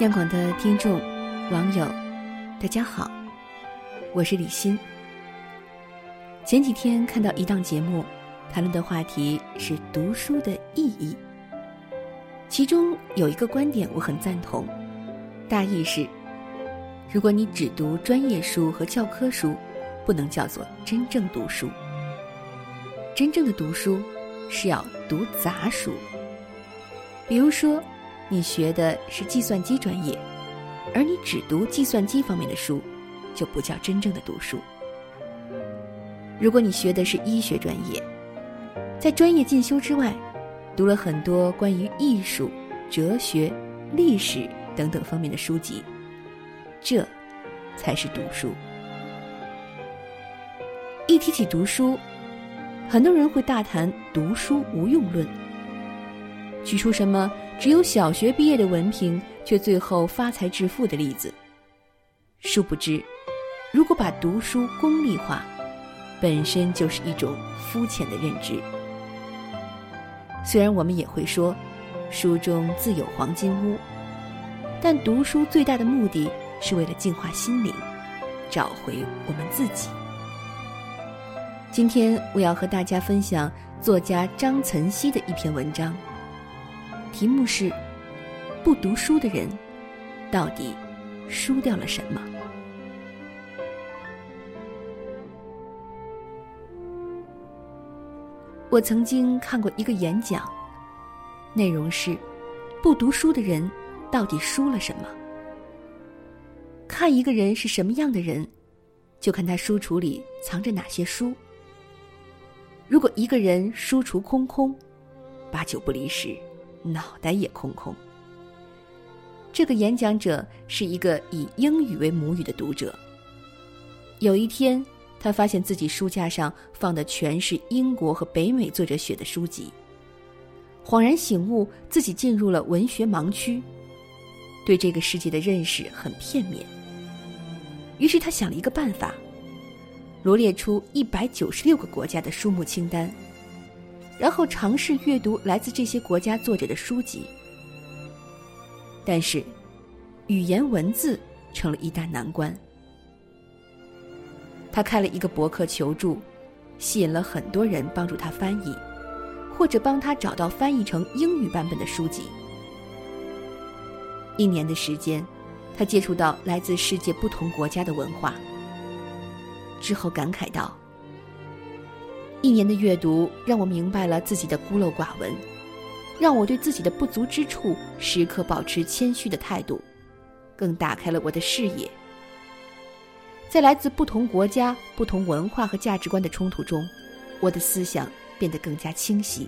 央广的听众、网友，大家好，我是李欣。前几天看到一档节目，谈论的话题是读书的意义。其中有一个观点我很赞同，大意是：如果你只读专业书和教科书，不能叫做真正读书。真正的读书是要读杂书，比如说。你学的是计算机专业，而你只读计算机方面的书，就不叫真正的读书。如果你学的是医学专业，在专业进修之外，读了很多关于艺术、哲学、历史等等方面的书籍，这才是读书。一提起读书，很多人会大谈读书无用论，举出什么？只有小学毕业的文凭，却最后发财致富的例子。殊不知，如果把读书功利化，本身就是一种肤浅的认知。虽然我们也会说，书中自有黄金屋，但读书最大的目的是为了净化心灵，找回我们自己。今天我要和大家分享作家张岑曦的一篇文章。题目是：不读书的人，到底输掉了什么？我曾经看过一个演讲，内容是：不读书的人到底输了什么？看一个人是什么样的人，就看他书橱里藏着哪些书。如果一个人书橱空空，八九不离十。脑袋也空空。这个演讲者是一个以英语为母语的读者。有一天，他发现自己书架上放的全是英国和北美作者写的书籍，恍然醒悟，自己进入了文学盲区，对这个世界的认识很片面。于是他想了一个办法，罗列出一百九十六个国家的书目清单。然后尝试阅读来自这些国家作者的书籍，但是语言文字成了一大难关。他开了一个博客求助，吸引了很多人帮助他翻译，或者帮他找到翻译成英语版本的书籍。一年的时间，他接触到来自世界不同国家的文化，之后感慨道。一年的阅读让我明白了自己的孤陋寡闻，让我对自己的不足之处时刻保持谦虚的态度，更打开了我的视野。在来自不同国家、不同文化和价值观的冲突中，我的思想变得更加清晰。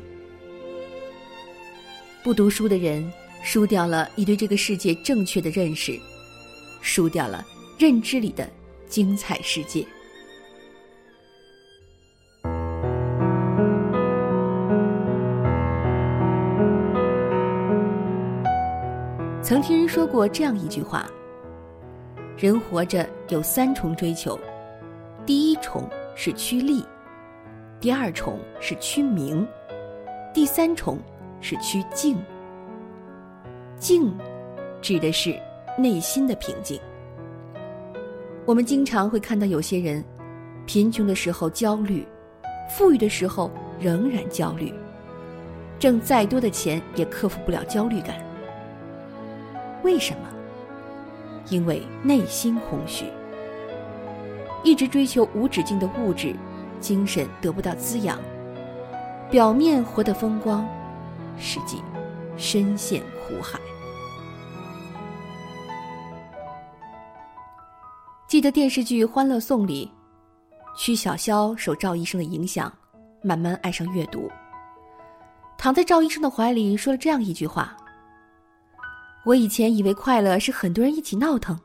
不读书的人输掉了你对这个世界正确的认识，输掉了认知里的精彩世界。曾听人说过这样一句话：人活着有三重追求，第一重是趋利，第二重是趋名，第三重是趋静。静，指的是内心的平静。我们经常会看到有些人，贫穷的时候焦虑，富裕的时候仍然焦虑，挣再多的钱也克服不了焦虑感。为什么？因为内心空虚，一直追求无止境的物质，精神得不到滋养，表面活得风光，实际深陷苦海。记得电视剧《欢乐颂》里，曲筱绡受赵医生的影响，慢慢爱上阅读，躺在赵医生的怀里，说了这样一句话。我以前以为快乐是很多人一起闹腾，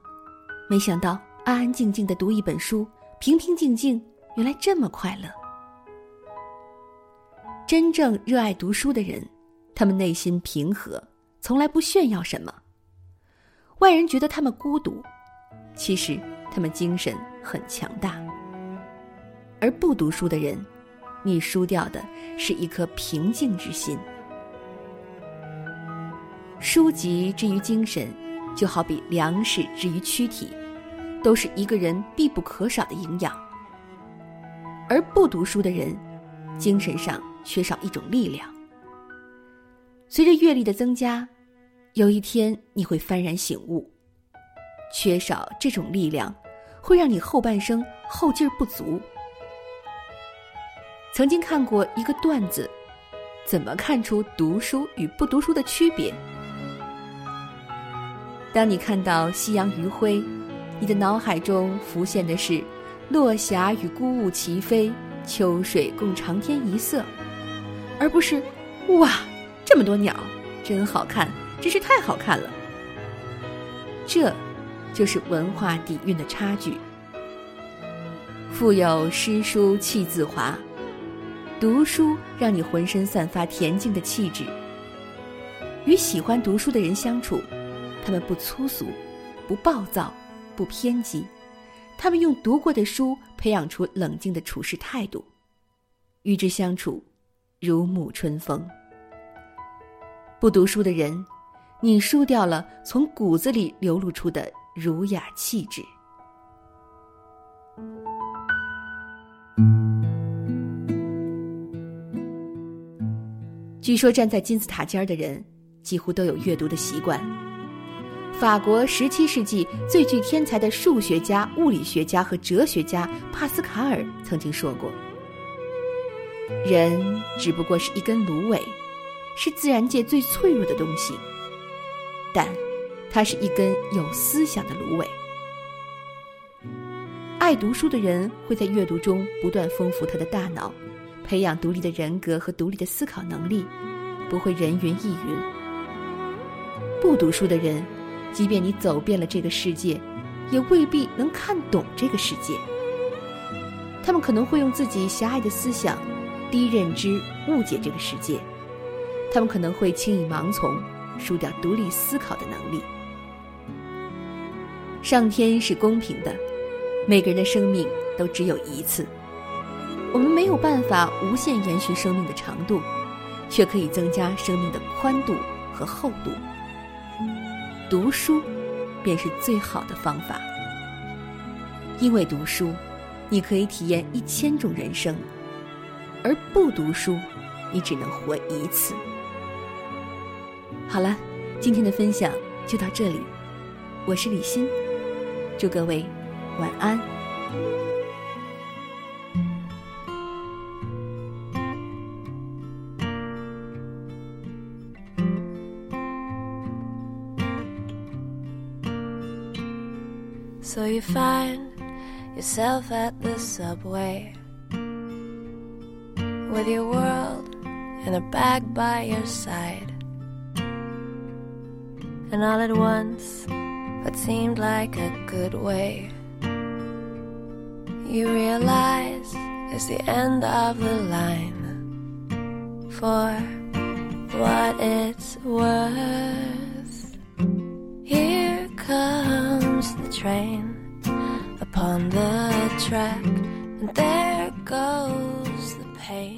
没想到安安静静的读一本书，平平静静，原来这么快乐。真正热爱读书的人，他们内心平和，从来不炫耀什么。外人觉得他们孤独，其实他们精神很强大。而不读书的人，你输掉的是一颗平静之心。书籍之于精神，就好比粮食之于躯体，都是一个人必不可少的营养。而不读书的人，精神上缺少一种力量。随着阅历的增加，有一天你会幡然醒悟，缺少这种力量，会让你后半生后劲儿不足。曾经看过一个段子，怎么看出读书与不读书的区别？当你看到夕阳余晖，你的脑海中浮现的是落霞与孤鹜齐飞，秋水共长天一色，而不是哇。这么多鸟，真好看，真是太好看了。这，就是文化底蕴的差距。腹有诗书气自华，读书让你浑身散发恬静的气质。与喜欢读书的人相处，他们不粗俗，不暴躁，不偏激，他们用读过的书培养出冷静的处事态度，与之相处，如沐春风。不读书的人，你输掉了从骨子里流露出的儒雅气质。据说站在金字塔尖的人，几乎都有阅读的习惯。法国十七世纪最具天才的数学家、物理学家和哲学家帕斯卡尔曾经说过：“人只不过是一根芦苇。”是自然界最脆弱的东西，但它是一根有思想的芦苇。爱读书的人会在阅读中不断丰富他的大脑，培养独立的人格和独立的思考能力，不会人云亦云。不读书的人，即便你走遍了这个世界，也未必能看懂这个世界。他们可能会用自己狭隘的思想、低认知误解这个世界。他们可能会轻易盲从，输掉独立思考的能力。上天是公平的，每个人的生命都只有一次。我们没有办法无限延续生命的长度，却可以增加生命的宽度和厚度。读书，便是最好的方法。因为读书，你可以体验一千种人生；而不读书，你只能活一次。好了，今天的分享就到这里。我是李欣，祝各位晚安。So you find yourself at the subway with your world in a bag by your side. and all at once, what seemed like a good way. You realize it's the end of the line for what it's worth. Track, and there goes the pain.